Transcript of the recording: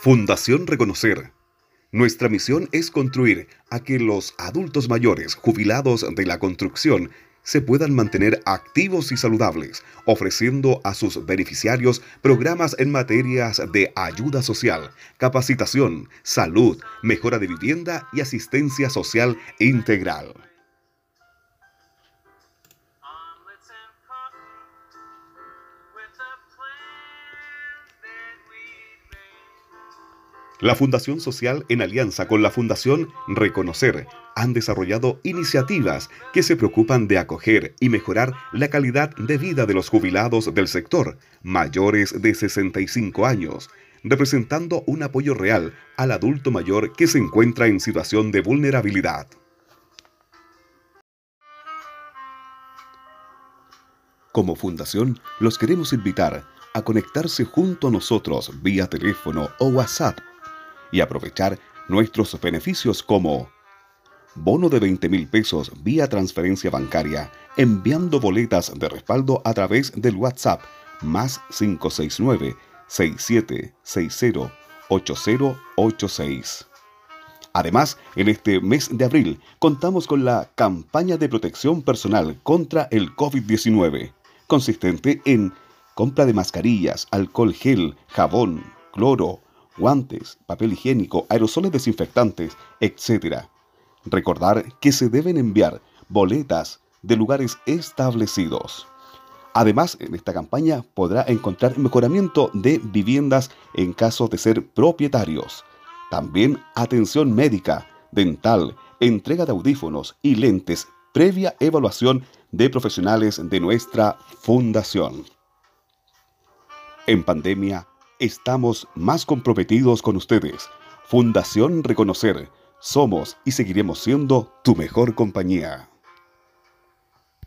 Fundación Reconocer. Nuestra misión es construir a que los adultos mayores jubilados de la construcción se puedan mantener activos y saludables, ofreciendo a sus beneficiarios programas en materias de ayuda social, capacitación, salud, mejora de vivienda y asistencia social integral. La Fundación Social, en alianza con la Fundación Reconocer, han desarrollado iniciativas que se preocupan de acoger y mejorar la calidad de vida de los jubilados del sector, mayores de 65 años, representando un apoyo real al adulto mayor que se encuentra en situación de vulnerabilidad. Como fundación, los queremos invitar a conectarse junto a nosotros vía teléfono o WhatsApp y aprovechar nuestros beneficios como bono de 20 mil pesos vía transferencia bancaria, enviando boletas de respaldo a través del WhatsApp más 569 6760 8086. Además, en este mes de abril contamos con la campaña de protección personal contra el COVID-19, consistente en compra de mascarillas, alcohol gel, jabón, cloro, guantes, papel higiénico, aerosoles desinfectantes, etc. Recordar que se deben enviar boletas de lugares establecidos. Además, en esta campaña podrá encontrar mejoramiento de viviendas en caso de ser propietarios. También atención médica, dental, entrega de audífonos y lentes previa evaluación de profesionales de nuestra fundación. En pandemia, Estamos más comprometidos con ustedes. Fundación Reconocer. Somos y seguiremos siendo tu mejor compañía.